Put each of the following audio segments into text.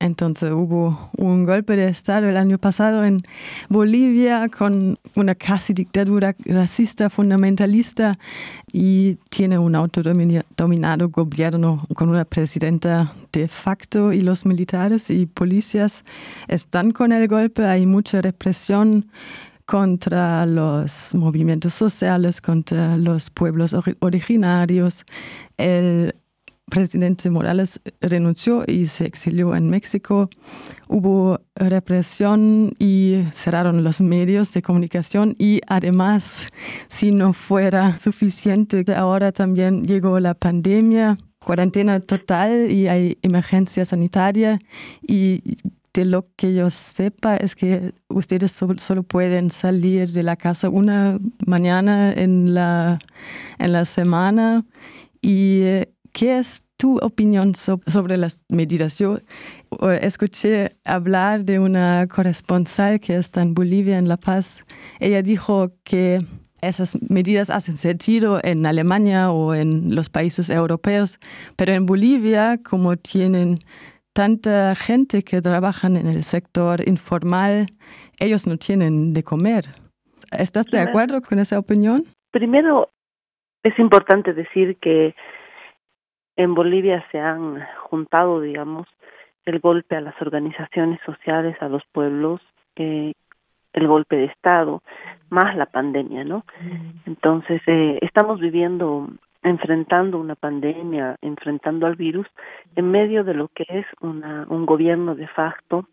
Entonces hubo un golpe de Estado el año pasado en Bolivia con una casi dictadura racista fundamentalista y tiene un autodominado gobierno con una presidenta de facto y los militares y policías están con el golpe. Hay mucha represión contra los movimientos sociales, contra los pueblos originarios. El presidente Morales renunció y se exilió en México. Hubo represión y cerraron los medios de comunicación y además, si no fuera suficiente, ahora también llegó la pandemia, cuarentena total y hay emergencia sanitaria y de lo que yo sepa es que ustedes solo, pueden salir de la casa una mañana en la, en la semana y eh, ¿Qué es tu opinión sobre las medidas? Yo escuché hablar de una corresponsal que está en Bolivia, en La Paz. Ella dijo que esas medidas hacen sentido en Alemania o en los países europeos, pero en Bolivia, como tienen tanta gente que trabaja en el sector informal, ellos no tienen de comer. ¿Estás de acuerdo con esa opinión? Primero, es importante decir que en Bolivia se han juntado, digamos, el golpe a las organizaciones sociales, a los pueblos, eh, el golpe de Estado, más la pandemia, ¿no? Entonces, eh, estamos viviendo, enfrentando una pandemia, enfrentando al virus, en medio de lo que es una, un gobierno de facto,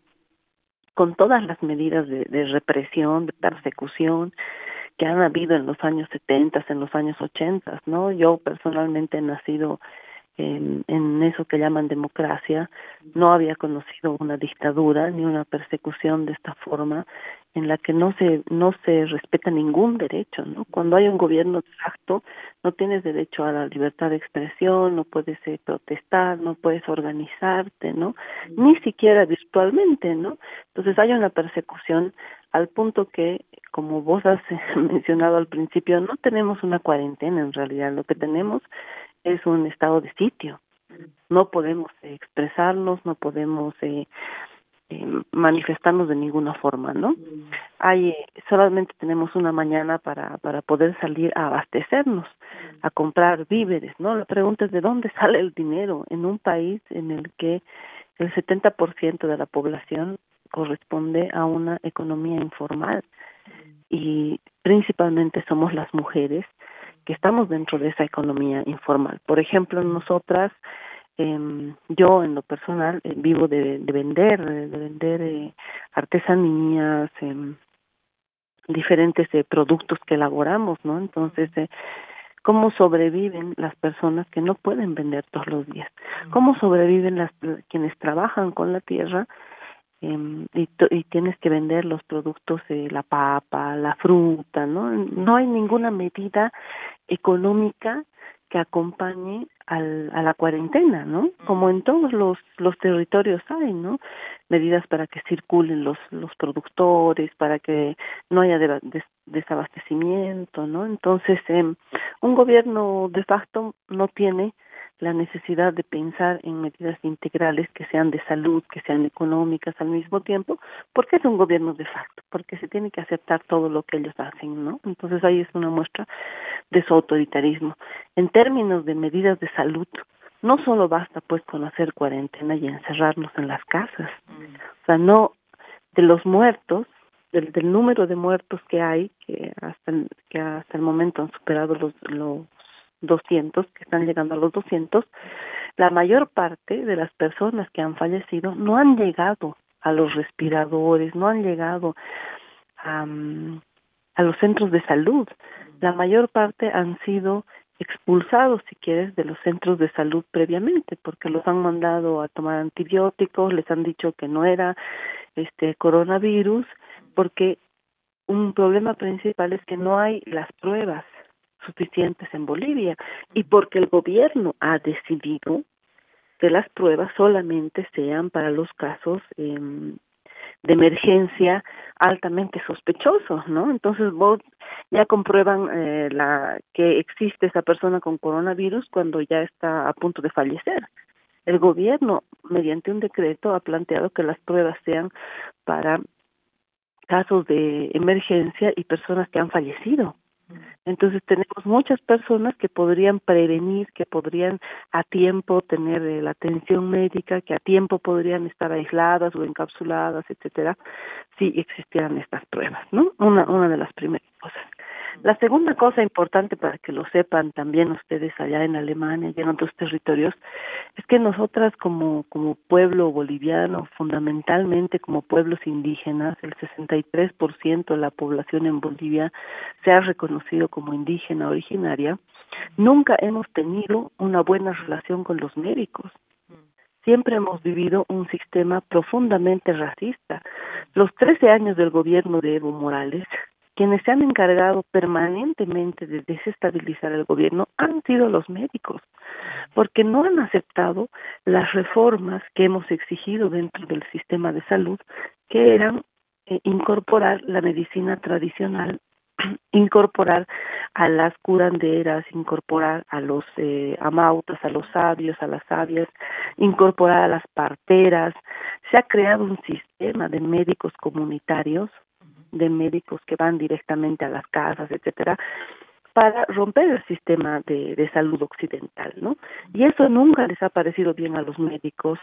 con todas las medidas de, de represión, de persecución, que han habido en los años 70, en los años 80, ¿no? Yo personalmente he nacido en, en eso que llaman democracia, no había conocido una dictadura ni una persecución de esta forma en la que no se no se respeta ningún derecho, ¿no? Cuando hay un gobierno de facto, no tienes derecho a la libertad de expresión, no puedes eh, protestar, no puedes organizarte, ¿no? Ni siquiera virtualmente, ¿no? Entonces hay una persecución al punto que, como vos has mencionado al principio, no tenemos una cuarentena en realidad, lo que tenemos es un estado de sitio. No podemos expresarnos, no podemos eh, eh, manifestarnos de ninguna forma, ¿no? Hay solamente tenemos una mañana para para poder salir a abastecernos, a comprar víveres, ¿no? La pregunta es de dónde sale el dinero en un país en el que el 70% de la población corresponde a una economía informal y principalmente somos las mujeres que estamos dentro de esa economía informal. Por ejemplo, nosotras, eh, yo en lo personal eh, vivo de, de, vender, de vender eh, artesanías, eh, diferentes eh, productos que elaboramos, ¿no? Entonces, eh, ¿cómo sobreviven las personas que no pueden vender todos los días? ¿Cómo sobreviven las quienes trabajan con la tierra? Eh, y, tienes que vender los productos de la papa, la fruta, ¿no? No hay ninguna medida económica que acompañe al, a la cuarentena, ¿no? Como en todos los, territorios hay, ¿no? Medidas para que circulen los, los productores, para que no haya desabastecimiento, ¿no? Entonces, eh, un gobierno de facto no tiene la necesidad de pensar en medidas integrales que sean de salud, que sean económicas al mismo tiempo, porque es un gobierno de facto, porque se tiene que aceptar todo lo que ellos hacen, ¿no? Entonces ahí es una muestra de su autoritarismo. En términos de medidas de salud, no solo basta pues con hacer cuarentena y encerrarnos en las casas, o sea, no de los muertos, del, del número de muertos que hay, que hasta el, que hasta el momento han superado los, los 200, que están llegando a los 200, la mayor parte de las personas que han fallecido no han llegado a los respiradores, no han llegado a, los centros de salud. La mayor parte han sido expulsados, si quieres, de los centros de salud previamente, porque los han mandado a tomar antibióticos, les han dicho que no era este coronavirus, porque un problema principal es que no hay las pruebas suficientes en Bolivia y porque el gobierno ha decidido que las pruebas solamente sean para los casos eh, de emergencia altamente sospechosos, ¿no? Entonces vos ya comprueban eh, la que existe esa persona con coronavirus cuando ya está a punto de fallecer. El gobierno, mediante un decreto, ha planteado que las pruebas sean para casos de emergencia y personas que han fallecido. Entonces tenemos muchas personas que podrían prevenir, que podrían a tiempo tener eh, la atención médica, que a tiempo podrían estar aisladas o encapsuladas, etcétera, si existieran estas pruebas, ¿no? Una una de las primeras cosas. La segunda cosa importante para que lo sepan también ustedes allá en Alemania y en otros territorios es que nosotras como, como pueblo boliviano, fundamentalmente como pueblos indígenas, el 63% de la población en Bolivia se ha reconocido como indígena originaria, nunca hemos tenido una buena relación con los médicos siempre hemos vivido un sistema profundamente racista. Los 13 años del gobierno de Evo Morales quienes se han encargado permanentemente de desestabilizar el gobierno han sido los médicos, porque no han aceptado las reformas que hemos exigido dentro del sistema de salud, que eran eh, incorporar la medicina tradicional incorporar a las curanderas, incorporar a los eh, amautas, a los sabios, a las sabias, incorporar a las parteras. Se ha creado un sistema de médicos comunitarios de médicos que van directamente a las casas, etcétera, para romper el sistema de, de, salud occidental, ¿no? Y eso nunca les ha parecido bien a los médicos,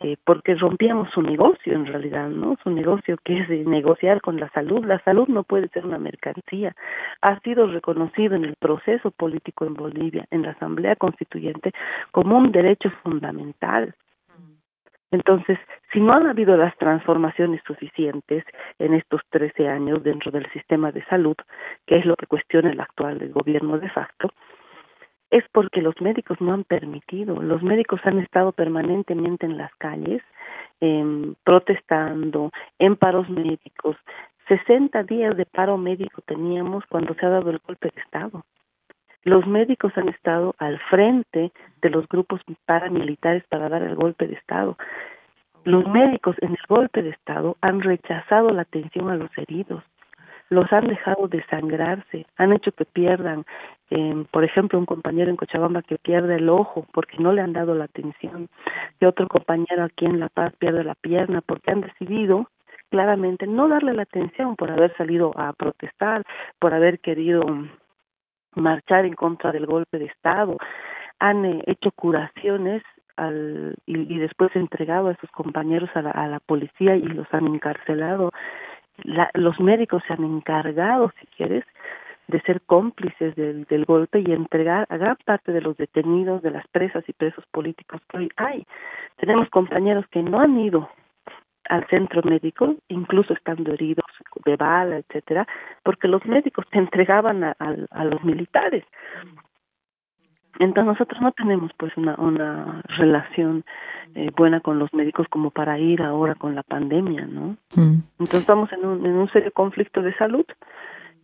eh, porque rompíamos su negocio en realidad, ¿no? Su negocio que es negociar con la salud. La salud no puede ser una mercancía. Ha sido reconocido en el proceso político en Bolivia, en la Asamblea Constituyente, como un derecho fundamental. Entonces, si no han habido las transformaciones suficientes en estos 13 años dentro del sistema de salud, que es lo que cuestiona el actual gobierno de facto, es porque los médicos no han permitido. Los médicos han estado permanentemente en las calles, eh, protestando, en paros médicos. 60 días de paro médico teníamos cuando se ha dado el golpe de Estado. Los médicos han estado al frente de los grupos paramilitares para dar el golpe de Estado. Los médicos en el golpe de Estado han rechazado la atención a los heridos, los han dejado desangrarse, han hecho que pierdan, eh, por ejemplo, un compañero en Cochabamba que pierde el ojo porque no le han dado la atención, que otro compañero aquí en La Paz pierde la pierna porque han decidido claramente no darle la atención por haber salido a protestar, por haber querido marchar en contra del golpe de Estado, han eh, hecho curaciones al, y, después entregado a sus compañeros a la, a la policía y los han encarcelado. La, los médicos se han encargado, si quieres, de ser cómplices del, del golpe y entregar a gran parte de los detenidos, de las presas y presos políticos que hoy hay. Tenemos compañeros que no han ido al centro médico, incluso estando heridos de bala, etcétera, porque los médicos te entregaban a, a, los militares. Entonces nosotros no tenemos pues una, una relación eh, buena con los médicos como para ir ahora con la pandemia, ¿no? Mm. Entonces estamos en un, en un serio conflicto de salud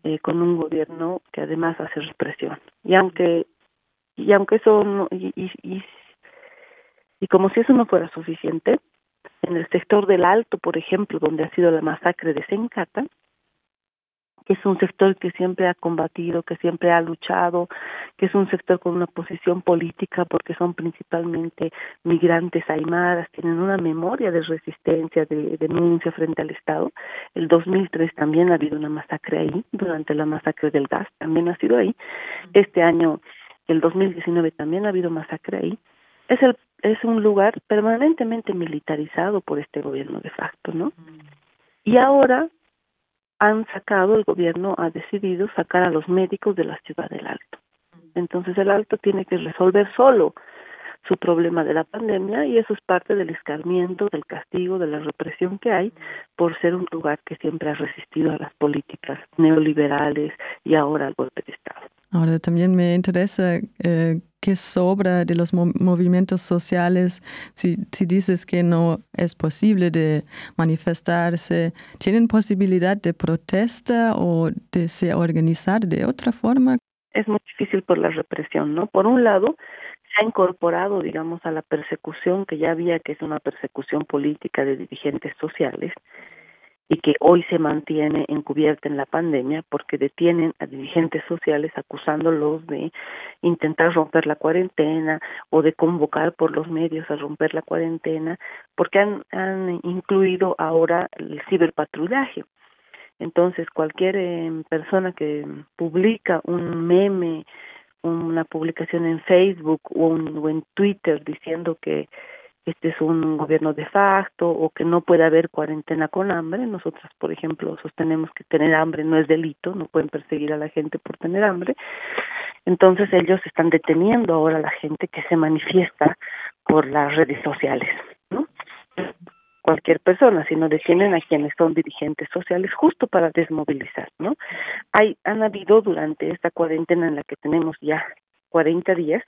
eh, con un gobierno que además hace represión. Y aunque y aunque eso no, y, y, y, y como si eso no fuera suficiente, en el sector del Alto, por ejemplo, donde ha sido la masacre de Sencata, que es un sector que siempre ha combatido, que siempre ha luchado, que es un sector con una posición política porque son principalmente migrantes aymaras, tienen una memoria de resistencia, de denuncia frente al Estado. El 2003 también ha habido una masacre ahí, durante la masacre del gas también ha sido ahí. Este año, el 2019 también ha habido masacre ahí. Es el es un lugar permanentemente militarizado por este gobierno de facto, ¿no? Y ahora han sacado, el gobierno ha decidido sacar a los médicos de la ciudad del Alto. Entonces el Alto tiene que resolver solo su problema de la pandemia y eso es parte del escarmiento, del castigo, de la represión que hay por ser un lugar que siempre ha resistido a las políticas neoliberales y ahora al golpe de Estado. Ahora también me interesa eh, qué sobra de los movimientos sociales. Si, si dices que no es posible de manifestarse, ¿tienen posibilidad de protesta o de se organizar de otra forma? Es muy difícil por la represión, ¿no? Por un lado, se ha incorporado, digamos, a la persecución que ya había, que es una persecución política de dirigentes sociales, y que hoy se mantiene encubierta en la pandemia porque detienen a dirigentes sociales acusándolos de intentar romper la cuarentena o de convocar por los medios a romper la cuarentena porque han, incluido ahora el ciberpatrullaje. Entonces, cualquier em, persona que publica un meme, una publicación en Facebook o, o en Twitter diciendo que este es un gobierno de facto o que no puede haber cuarentena con hambre. Nosotros, por ejemplo, sostenemos que tener hambre no es delito, no pueden perseguir a la gente por tener hambre. Entonces ellos están deteniendo ahora a la gente que se manifiesta por las redes sociales, ¿no? Cualquier persona, sino detienen a quienes son dirigentes sociales justo para desmovilizar, ¿no? Hay, han habido durante esta cuarentena en la que tenemos ya 40 días,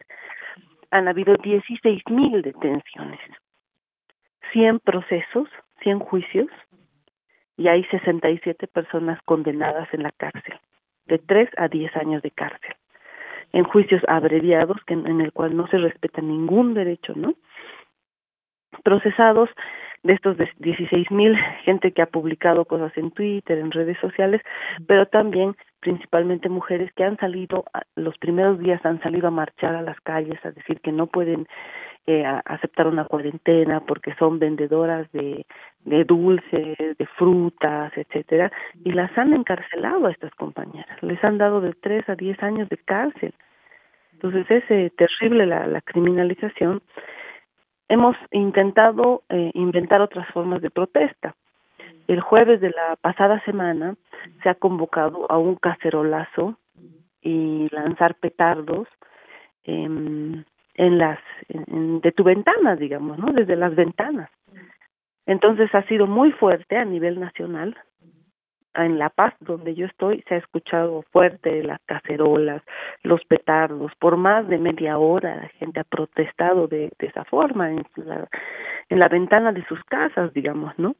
han habido 16 mil detenciones, 100 procesos, 100 juicios y hay 67 personas condenadas en la cárcel, de 3 a 10 años de cárcel, en juicios abreviados que, en el cual no se respeta ningún derecho, ¿no? Procesados de estos 16 mil, gente que ha publicado cosas en Twitter, en redes sociales, pero también principalmente mujeres que han salido, los primeros días han salido a marchar a las calles a decir que no pueden eh, aceptar una cuarentena porque son vendedoras de, dulces, de frutas, etcétera, y las han encarcelado a estas compañeras, les han dado de tres a diez años de cárcel. Entonces es eh, terrible la, la criminalización hemos intentado eh, inventar otras formas de protesta. El jueves de la pasada semana se ha convocado a un cacerolazo y lanzar petardos en las de tu ventana, digamos, ¿no? Desde las ventanas. Entonces ha sido muy fuerte a nivel nacional en La Paz, donde yo estoy, se ha escuchado fuerte las cacerolas, los petardos, por más de media hora la gente ha protestado de, de esa forma en la, en la ventana de sus casas, digamos, ¿no?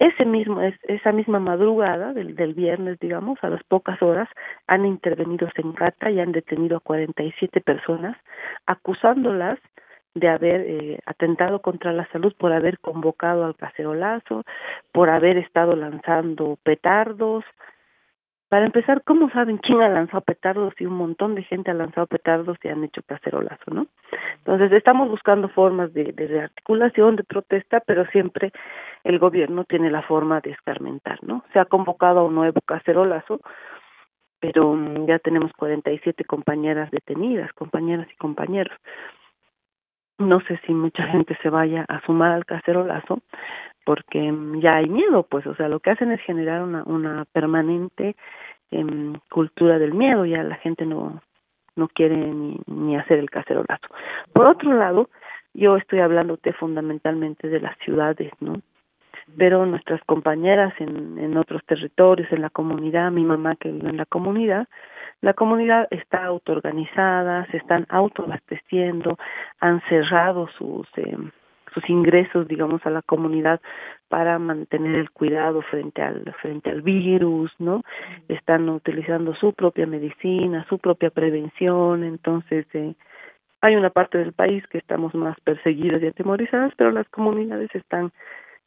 Ese mismo, es, esa misma madrugada del, del viernes, digamos, a las pocas horas, han intervenido en Gata y han detenido a 47 personas, acusándolas de haber eh, atentado contra la salud por haber convocado al cacerolazo, por haber estado lanzando petardos. Para empezar, ¿cómo saben quién ha lanzado petardos? Y un montón de gente ha lanzado petardos y han hecho cacerolazo, ¿no? Entonces, estamos buscando formas de, de rearticulación, de protesta, pero siempre el gobierno tiene la forma de escarmentar, ¿no? Se ha convocado a un nuevo cacerolazo, pero mm, ya tenemos 47 compañeras detenidas, compañeras y compañeros no sé si mucha gente se vaya a sumar al cacerolazo porque mm, ya hay miedo pues o sea lo que hacen es generar una una permanente eh, cultura del miedo ya la gente no no quiere ni, ni hacer el cacerolazo. Por otro lado yo estoy hablándote fundamentalmente de las ciudades no pero nuestras compañeras en en otros territorios en la comunidad mi mamá que vive en la comunidad. La comunidad está autoorganizada, se están autoabasteciendo, han cerrado sus eh, sus ingresos, digamos, a la comunidad para mantener el cuidado frente al frente al virus, ¿no? Están utilizando su propia medicina, su propia prevención, entonces eh, hay una parte del país que estamos más perseguidas y atemorizadas, pero las comunidades están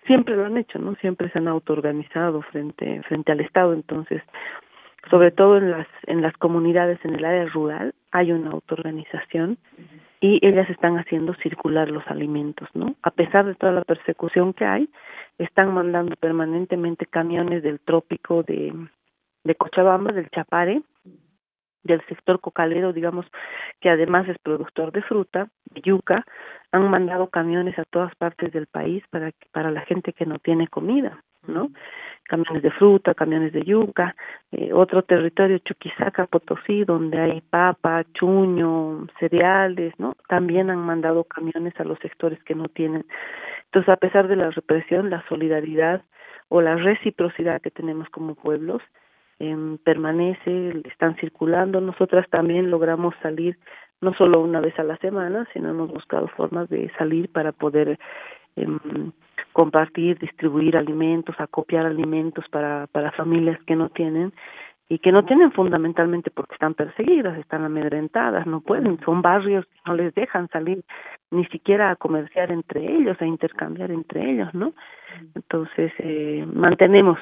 siempre lo han hecho, ¿no? Siempre se han autoorganizado frente frente al Estado, entonces sobre todo en las en las comunidades en el área rural hay una autoorganización y ellas están haciendo circular los alimentos, ¿no? A pesar de toda la persecución que hay, están mandando permanentemente camiones del trópico de de Cochabamba, del Chapare, del sector cocalero, digamos, que además es productor de fruta, de yuca, han mandado camiones a todas partes del país para para la gente que no tiene comida, ¿no? Camiones de fruta, camiones de yuca, eh, otro territorio, Chuquisaca, Potosí, donde hay papa, chuño, cereales, ¿no? También han mandado camiones a los sectores que no tienen. Entonces, a pesar de la represión, la solidaridad o la reciprocidad que tenemos como pueblos eh, permanece, están circulando. Nosotras también logramos salir no solo una vez a la semana, sino hemos buscado formas de salir para poder eh, compartir, distribuir alimentos, acopiar alimentos para, para familias que no tienen y que no tienen fundamentalmente porque están perseguidas, están amedrentadas, no pueden, son barrios que no les dejan salir ni siquiera a comerciar entre ellos, a intercambiar entre ellos, ¿no? Entonces, eh, mantenemos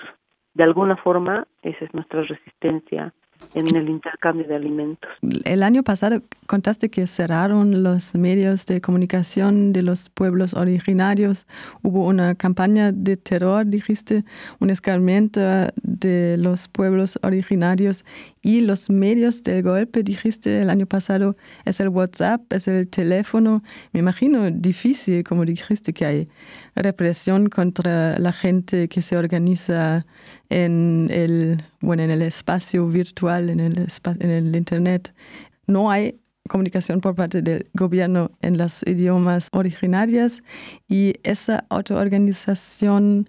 de alguna forma, esa es nuestra resistencia en el intercambio de alimentos. El año pasado contaste que cerraron los medios de comunicación de los pueblos originarios. Hubo una campaña de terror, dijiste, un escarmiento de los pueblos originarios y los medios del golpe, dijiste el año pasado, es el WhatsApp, es el teléfono. Me imagino difícil, como dijiste, que hay represión contra la gente que se organiza en el, bueno, en el espacio virtual, en el, en el Internet. No hay comunicación por parte del gobierno en las idiomas originarias y esa autoorganización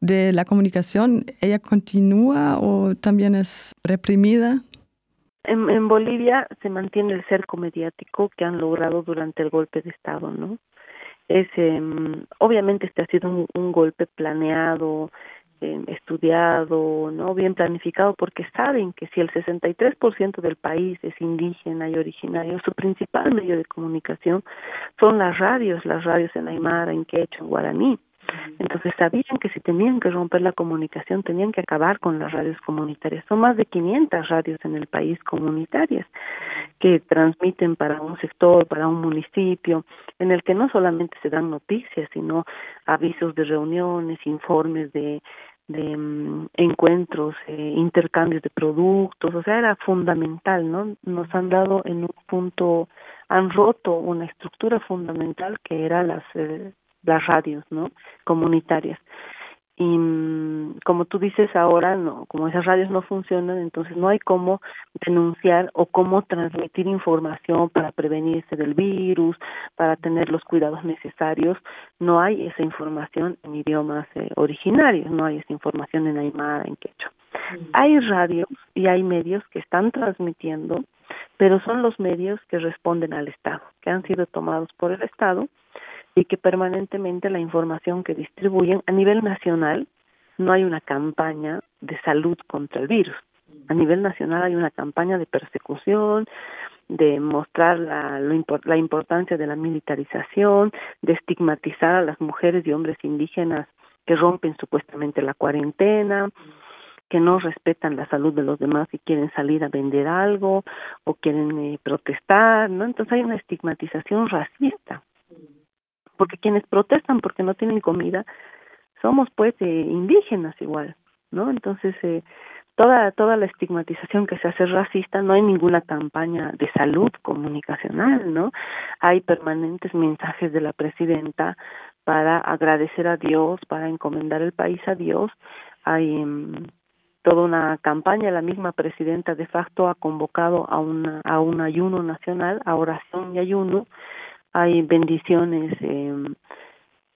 de la comunicación, ¿ella continúa o también es reprimida? En, en, Bolivia se mantiene el cerco mediático que han logrado durante el golpe de Estado, ¿no? Es, em, obviamente este ha sido un, golpe planeado, eh, estudiado, no bien planificado, porque saben que si el 63% del país es indígena y originario, su principal medio de comunicación son las radios, las radios en Aymara, en Quechua, en Guaraní. Entonces sabían que si tenían que romper la comunicación, tenían que acabar con las radios comunitarias. Son más de 500 radios en el país comunitarias que transmiten para un sector, para un municipio, en el que no solamente se dan noticias, sino avisos de reuniones, informes de de mm, encuentros, eh, intercambios de productos, o sea, era fundamental, ¿no? Nos han dado en un punto, han roto una estructura fundamental que era las eh, las radios, ¿no? Comunitarias. Y mm, como tú dices ahora, no, como esas radios no funcionan, entonces no hay cómo denunciar o cómo transmitir información para prevenirse del virus, para tener los cuidados necesarios. No hay esa información en idiomas eh, originarios, no hay esa información en aymara, en quechua. Hay radios y hay medios que están transmitiendo, pero son los medios que responden al Estado, que han sido tomados por el Estado y que permanentemente la información que distribuyen a nivel nacional no hay una campaña de salud contra el virus. A nivel nacional hay una campaña de persecución, de mostrar la, la importancia de la militarización, de estigmatizar a las mujeres y hombres indígenas que rompen supuestamente la cuarentena, que no respetan la salud de los demás y quieren salir a vender algo o quieren eh, protestar, ¿no? Entonces hay una estigmatización racista porque quienes protestan porque no tienen comida somos pues eh, indígenas igual, ¿no? Entonces eh, toda toda la estigmatización que se hace racista no hay ninguna campaña de salud comunicacional, ¿no? Hay permanentes mensajes de la presidenta para agradecer a Dios, para encomendar el país a Dios. Hay em, toda una campaña, la misma presidenta de facto ha convocado a una a un ayuno nacional, a oración y ayuno hay bendiciones eh,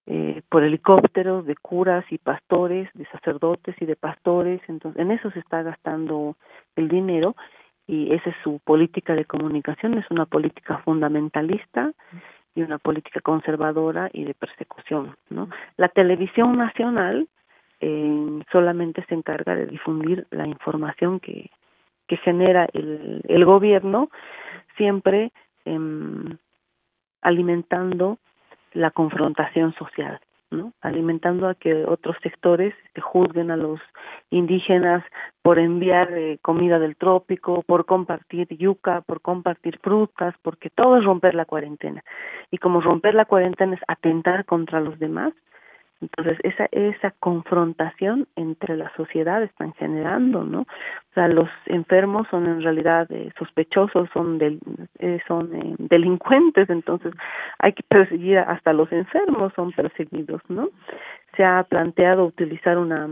eh, por helicópteros de curas y pastores, de sacerdotes y de pastores, entonces en eso se está gastando el dinero y esa es su política de comunicación, es una política fundamentalista y una política conservadora y de persecución, ¿no? La televisión nacional eh, solamente se encarga de difundir la información que que genera el, el gobierno siempre eh, alimentando la confrontación social, ¿no? alimentando a que otros sectores este, juzguen a los indígenas por enviar eh, comida del trópico, por compartir yuca, por compartir frutas, porque todo es romper la cuarentena. Y como romper la cuarentena es atentar contra los demás, entonces, esa, esa confrontación entre la sociedad están generando, ¿no? O sea, los enfermos son en realidad eh, sospechosos, son, del, eh, son eh, delincuentes, entonces hay que perseguir hasta los enfermos, son perseguidos, ¿no? Se ha planteado utilizar una,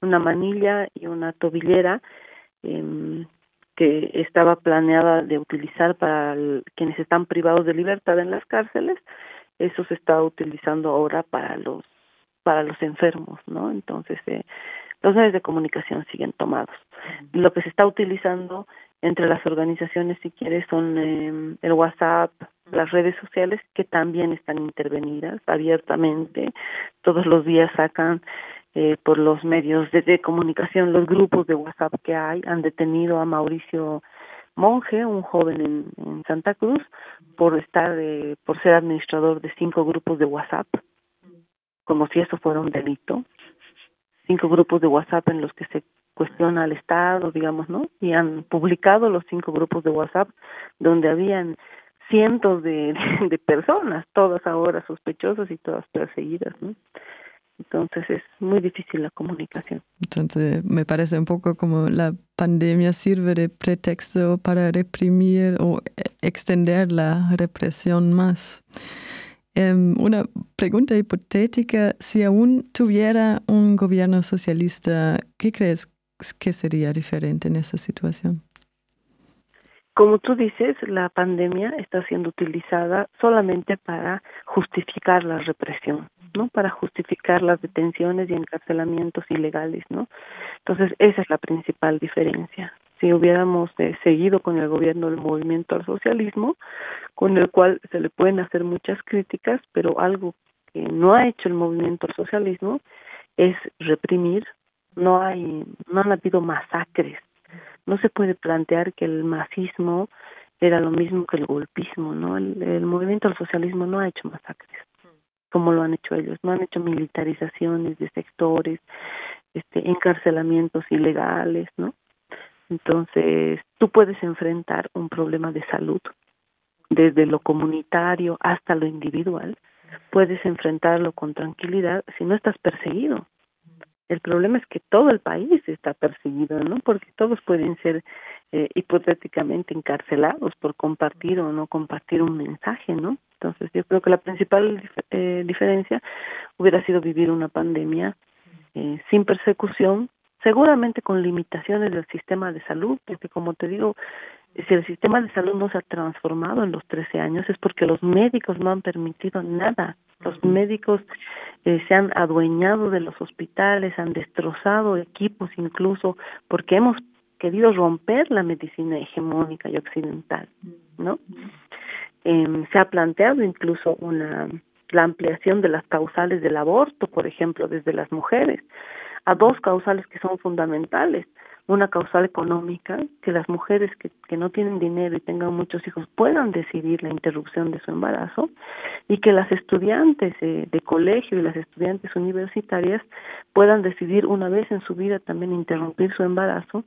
una manilla y una tobillera eh, que estaba planeada de utilizar para quienes están privados de libertad en las cárceles, eso se está utilizando ahora para los para los enfermos, ¿no? Entonces, eh, los medios de comunicación siguen tomados. Lo que se está utilizando entre las organizaciones, si quieres, son eh, el WhatsApp, las redes sociales, que también están intervenidas abiertamente. Todos los días sacan eh, por los medios de, comunicación, los grupos de WhatsApp que hay. Han detenido a Mauricio Monje, un joven en, en Santa Cruz, por estar, eh, por ser administrador de cinco grupos de WhatsApp como si eso fuera un delito. Cinco grupos de WhatsApp en los que se cuestiona al Estado, digamos, ¿no? Y han publicado los cinco grupos de WhatsApp donde habían cientos de, personas, todas ahora sospechosas y todas perseguidas, ¿no? Entonces es muy difícil la comunicación. Entonces me parece un poco como la pandemia sirve de pretexto para reprimir o e, extender la represión más. Um, una pregunta hipotética, si aún tuviera un gobierno socialista, ¿qué crees que sería diferente en esa situación? Como tú dices, la pandemia está siendo utilizada solamente para justificar la represión, ¿no? Para justificar las detenciones y encarcelamientos ilegales, ¿no? Entonces, esa es la principal diferencia. Si hubiéramos eh, seguido con el gobierno del movimiento al socialismo, con el cual se le pueden hacer muchas críticas, pero algo que no ha hecho el movimiento al socialismo es reprimir. No hay, no han habido masacres no se puede plantear que el masismo era lo mismo que el golpismo, ¿no? El, movimiento del socialismo no ha hecho masacres como lo han hecho ellos, no han hecho militarizaciones de sectores, este encarcelamientos ilegales, ¿no? Entonces, tú puedes enfrentar un problema de salud desde lo comunitario hasta lo individual, puedes enfrentarlo con tranquilidad si no estás perseguido, el problema es que todo el país está perseguido, ¿no? Porque todos pueden ser eh, hipotéticamente encarcelados por compartir o no compartir un mensaje, ¿no? Entonces yo creo que la principal eh, diferencia hubiera sido vivir una pandemia eh, sin persecución, seguramente con limitaciones del sistema de salud, porque como te digo, si el sistema de salud no se ha transformado en los 13 años es porque los médicos no han permitido nada. Los médicos eh, se han adueñado de los hospitales, han destrozado equipos incluso porque hemos querido romper la medicina hegemónica y occidental, ¿no? Eh, se ha planteado incluso una la ampliación de las causales del aborto, por ejemplo, desde las mujeres, a dos causales que son fundamentales. Una causal económica, que las mujeres que, que no tienen dinero y tengan muchos hijos puedan decidir la interrupción de su embarazo y que las estudiantes de colegio y las estudiantes universitarias puedan decidir una vez en su vida también interrumpir su embarazo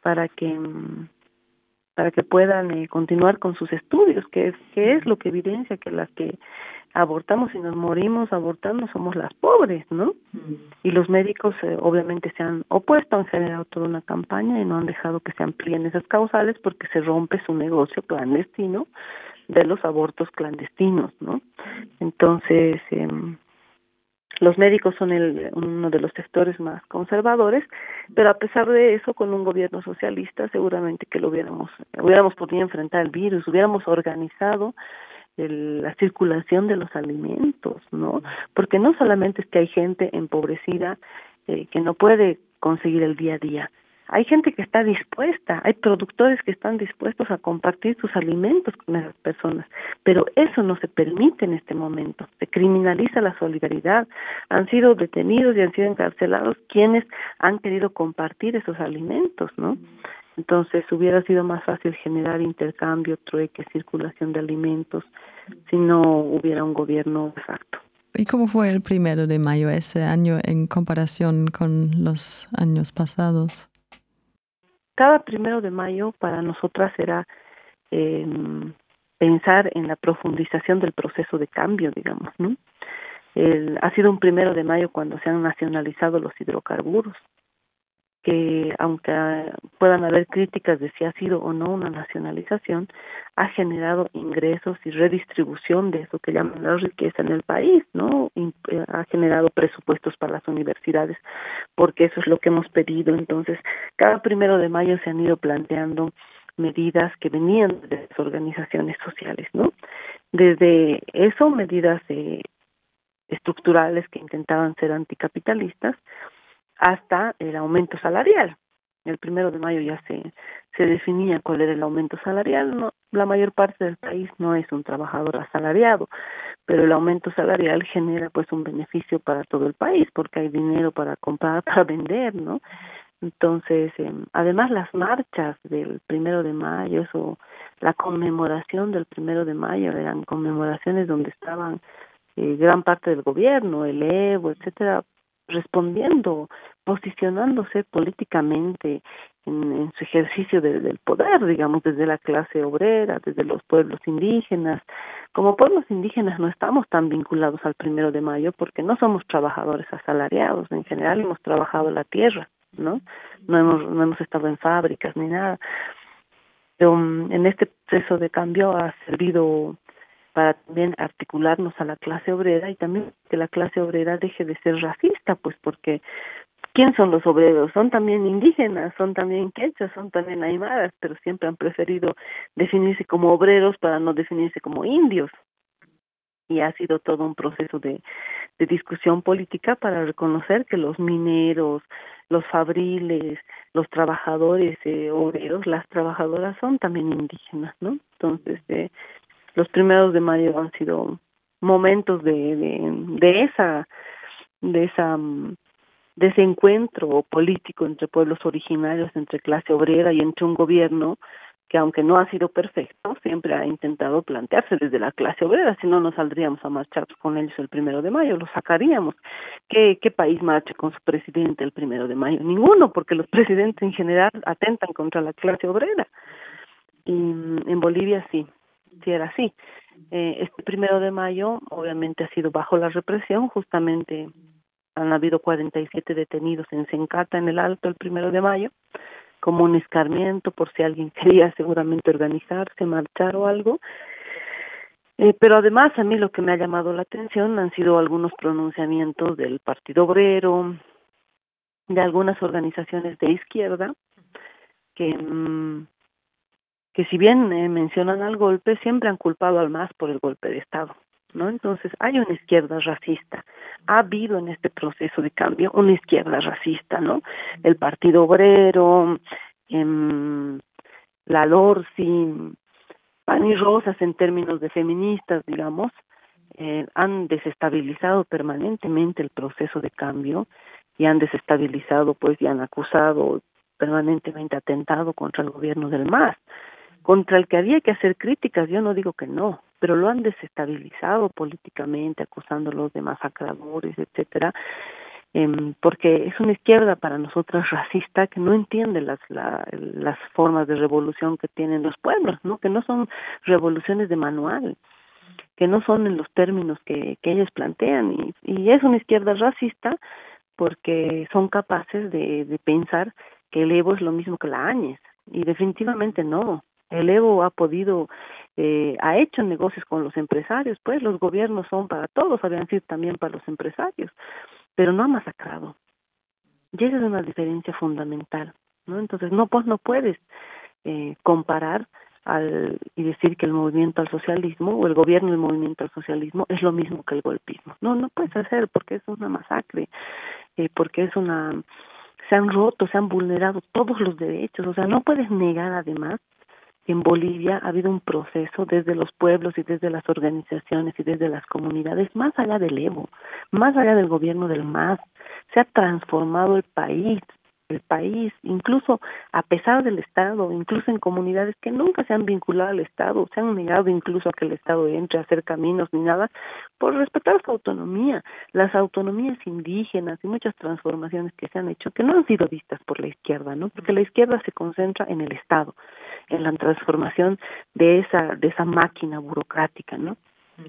para que para que puedan eh, continuar con sus estudios, que es que es lo que evidencia que las que abortamos y nos morimos abortando somos las pobres, ¿no? Y los médicos eh, obviamente se han opuesto, han generado toda una campaña y no han dejado que se amplíen esas causales porque se rompe su negocio clandestino de los abortos clandestinos, ¿no? Entonces, eh, los médicos son el, uno de los sectores más conservadores, pero a pesar de eso, con un gobierno socialista, seguramente que lo hubiéramos, hubiéramos podido enfrentar el virus, hubiéramos organizado la circulación de los alimentos, ¿no? Porque no solamente es que hay gente empobrecida eh, que no puede conseguir el día a día, hay gente que está dispuesta, hay productores que están dispuestos a compartir sus alimentos con esas personas, pero eso no se permite en este momento, se criminaliza la solidaridad, han sido detenidos y han sido encarcelados quienes han querido compartir esos alimentos, ¿no? Entonces hubiera sido más fácil generar intercambio, trueque, circulación de alimentos si no hubiera un gobierno de facto. ¿Y cómo fue el primero de mayo ese año en comparación con los años pasados? Cada primero de mayo para nosotras será eh, pensar en la profundización del proceso de cambio, digamos, ¿no? El, ha sido un primero de mayo cuando se han nacionalizado los hidrocarburos que aunque puedan haber críticas de si ha sido o no una nacionalización, ha generado ingresos y redistribución de eso que llaman la riqueza en el país, ¿no? Eh, ha generado presupuestos para las universidades, porque eso es lo que hemos pedido. Entonces, cada primero de mayo se han ido planteando medidas que venían de las organizaciones sociales, ¿no? Desde eso, medidas eh, estructurales que intentaban ser anticapitalistas, hasta el aumento salarial. El primero de mayo ya se, se definía cuál era el aumento salarial. No, la mayor parte del país no es un trabajador asalariado, pero el aumento salarial genera pues un beneficio para todo el país porque hay dinero para comprar, para vender, ¿no? Entonces, eh, además las marchas del primero de mayo, eso, la conmemoración del primero de mayo eran conmemoraciones donde estaban eh, gran parte del gobierno, el Evo, etcétera, respondiendo, posicionándose políticamente en, su ejercicio del poder, digamos, desde la clase obrera, desde los pueblos indígenas. Como pueblos indígenas no estamos tan vinculados al primero de mayo porque no somos trabajadores asalariados, en general hemos trabajado la tierra, ¿no? No hemos, no hemos estado en fábricas ni nada. Pero mm, en este proceso de cambio ha servido para también articularnos a la clase obrera y también que la clase obrera deje de ser racista, pues porque ¿quién son los obreros? Son también indígenas, son también quechas, son también aymaras, pero siempre han preferido definirse como obreros para no definirse como indios. Y ha sido todo un proceso de, discusión política para reconocer que los mineros, los fabriles, los trabajadores eh, obreros, las trabajadoras son también indígenas, ¿no? Entonces, eh, los primeros de mayo han sido momentos de, de, de esa de esa mm, de ese encuentro político entre pueblos originarios, entre clase obrera y entre un gobierno que aunque no ha sido perfecto, siempre ha intentado plantearse desde la clase obrera, si no nos saldríamos a marchar con ellos el primero de mayo, los sacaríamos. ¿Qué, qué país marcha con su presidente el primero de mayo? Ninguno, porque los presidentes en general atentan contra la clase obrera. Y mm, en Bolivia sí, si era así. Eh, este primero de mayo obviamente ha sido bajo la represión, justamente han habido 47 detenidos en Sencata, en el Alto, el primero de mayo, como un escarmiento por si alguien quería seguramente organizarse, marchar o algo. Eh, pero además a mí lo que me ha llamado la atención han sido algunos pronunciamientos del Partido Obrero, de algunas organizaciones de izquierda, que mm, que si bien eh, mencionan al golpe, siempre han culpado al MAS por el golpe de Estado. ¿no? Entonces, hay una izquierda racista. Ha habido en este proceso de cambio una izquierda racista, ¿no? El Partido Obrero, eh, la LORSI, Pan y Rosas en términos de feministas, digamos, eh, han desestabilizado permanentemente el proceso de cambio y han desestabilizado, pues, y han acusado permanentemente atentado contra el gobierno del MAS contra el que había que hacer críticas, yo no digo que no, pero lo han desestabilizado políticamente, acusándolos de masacradores, etcétera, eh, porque es una izquierda para nosotras racista que no entiende las la, las formas de revolución que tienen los pueblos, no que no son revoluciones de manual, que no son en los términos que, que ellos plantean y, y es una izquierda racista porque son capaces de, de pensar que el Evo es lo mismo que la Áñez y definitivamente no el Evo ha podido, eh, ha hecho negocios con los empresarios, pues los gobiernos son para todos, habían sido también para los empresarios, pero no ha masacrado. Y esa es una diferencia fundamental, ¿no? Entonces, no, pues no puedes eh, comparar al, y decir que el movimiento al socialismo o el gobierno del movimiento al socialismo es lo mismo que el golpismo. No, no puedes hacer porque es una masacre, eh, porque es una se han roto, se han vulnerado todos los derechos, o sea, no puedes negar además en Bolivia ha habido un proceso desde los pueblos y desde las organizaciones y desde las comunidades, más allá del Evo, más allá del gobierno del MAS, se ha transformado el país, el país, incluso a pesar del Estado, incluso en comunidades que nunca se han vinculado al Estado, se han negado incluso a que el Estado entre a hacer caminos ni nada, por respetar su autonomía, las autonomías indígenas y muchas transformaciones que se han hecho que no han sido vistas por la izquierda, ¿no? Porque la izquierda se concentra en el Estado, en la transformación de esa de esa máquina burocrática, ¿no?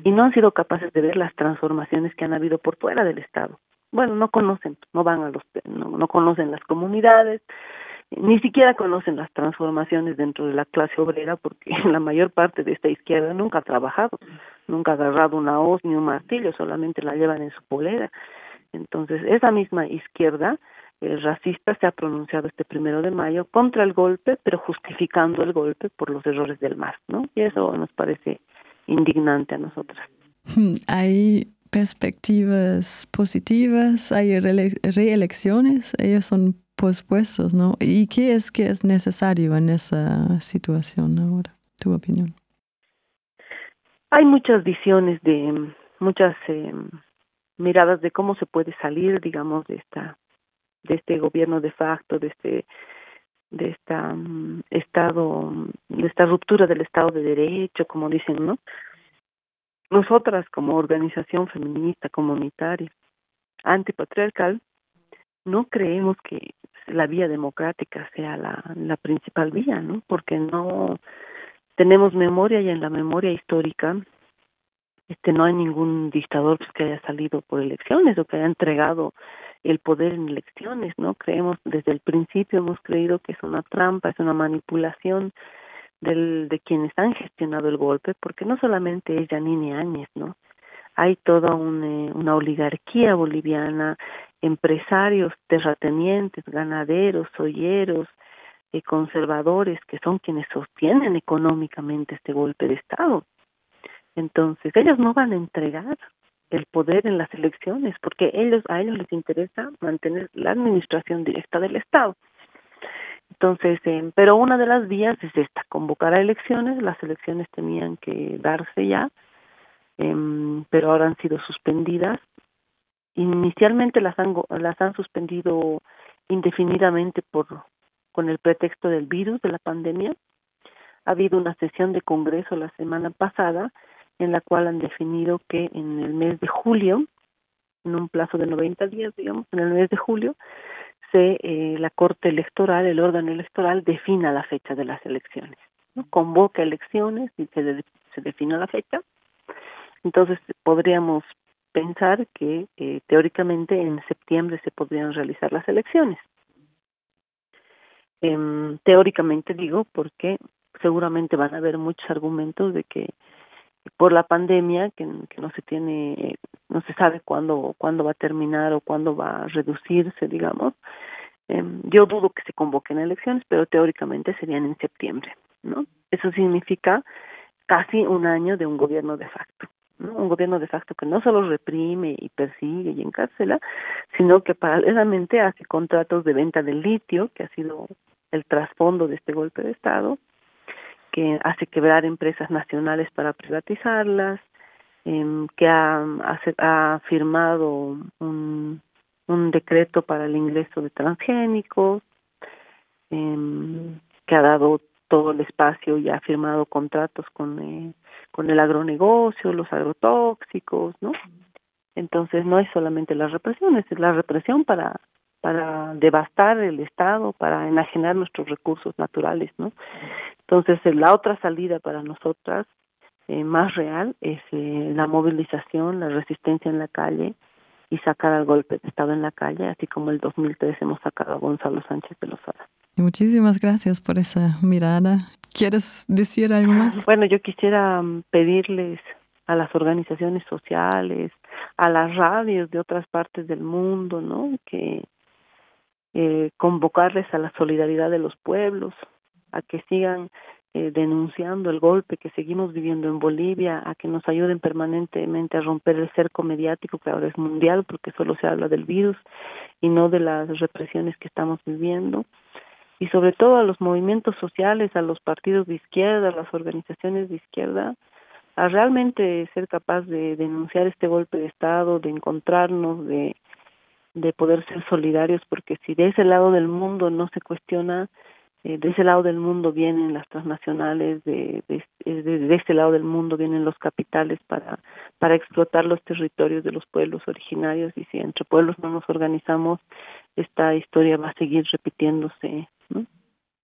Y no han sido capaces de ver las transformaciones que han habido por fuera del Estado bueno, no conocen, no van a los, no, conocen las comunidades, ni siquiera conocen las transformaciones dentro de la clase obrera porque la mayor parte de esta izquierda nunca ha trabajado, nunca ha agarrado una hoz ni un martillo, solamente la llevan en su polera. Entonces, esa misma izquierda eh, racista se ha pronunciado este primero de mayo contra el golpe, pero justificando el golpe por los errores del MAS, ¿no? Y eso nos parece indignante a nosotras. Hay perspectivas positivas, hay reelecciones, ellos son pospuestos, ¿no? ¿Y qué es que es necesario en esa situación ahora? ¿Tu opinión? Hay muchas visiones de muchas eh, miradas de cómo se puede salir, digamos, de esta de este gobierno de facto, de este de esta um, estado de esta ruptura del estado de derecho, como dicen, ¿no? Nosotras como organización feminista, comunitaria, antipatriarcal, no creemos que la vía democrática sea la, la principal vía, ¿no? Porque no tenemos memoria y en la memoria histórica este no hay ningún dictador pues, que haya salido por elecciones o que haya entregado el poder en elecciones, ¿no? Creemos desde el principio hemos creído que es una trampa, es una manipulación del, de quienes han gestionado el golpe, porque no solamente es Yanine Áñez, ¿no? Hay toda una, una oligarquía boliviana, empresarios, terratenientes, ganaderos, olleros, eh, conservadores, que son quienes sostienen económicamente este golpe de Estado. Entonces, ellos no van a entregar el poder en las elecciones, porque ellos a ellos les interesa mantener la administración directa del Estado. Entonces, eh, pero una de las vías es esta, convocar a elecciones, las elecciones tenían que darse ya, eh, pero ahora han sido suspendidas. Inicialmente las han, las han suspendido indefinidamente por con el pretexto del virus de la pandemia. Ha habido una sesión de Congreso la semana pasada en la cual han definido que en el mes de julio, en un plazo de 90 días, digamos, en el mes de julio, se eh, la Corte Electoral, el órgano electoral, defina la fecha de las elecciones. Convoca elecciones y se, se defina la fecha. Entonces podríamos pensar que eh, teóricamente en septiembre se podrían realizar las elecciones. Eh, teóricamente digo porque seguramente van a haber muchos argumentos de que por la pandemia que, que no se tiene no se sabe cuándo cuándo va a terminar o cuándo va a reducirse digamos eh, yo dudo que se convoquen elecciones pero teóricamente serían en septiembre no eso significa casi un año de un gobierno de facto ¿no? un gobierno de facto que no solo reprime y persigue y encarcela sino que paralelamente hace contratos de venta de litio que ha sido el trasfondo de este golpe de estado que hace quebrar empresas nacionales para privatizarlas, eh, que ha, firmado un, decreto para el ingreso de transgénicos, eh, que ha dado todo el espacio y ha firmado contratos con, eh, con el agronegocio, los agrotóxicos, ¿no? Entonces no es solamente la represión, es la represión para para devastar el Estado, para enajenar nuestros recursos naturales, ¿no? Entonces, la otra salida para nosotras, eh, más real, es eh, la movilización, la resistencia en la calle y sacar al golpe de Estado en la calle, así como el 2003 hemos sacado a Gonzalo Sánchez de Lozada. Muchísimas gracias por esa mirada. ¿Quieres decir algo más? Bueno, yo quisiera mm, pedirles a las organizaciones sociales, a las radios de otras partes del mundo, ¿no? Que eh, convocarles a la solidaridad de los pueblos, a que sigan eh, denunciando el golpe que seguimos viviendo en Bolivia, a que nos ayuden permanentemente a romper el cerco mediático que ahora es mundial porque solo se habla del virus y no de las represiones que estamos viviendo. Y sobre todo a los movimientos sociales, a los partidos de izquierda, a las organizaciones de izquierda, a realmente ser capaz de denunciar este golpe de Estado, de encontrarnos, de de poder ser solidarios, porque si de ese lado del mundo no se cuestiona, eh, de ese lado del mundo vienen las transnacionales, de, de, este lado del mundo vienen los capitales para, para explotar los territorios de los pueblos originarios y si entre pueblos no nos organizamos, esta historia va a seguir repitiéndose. ¿no?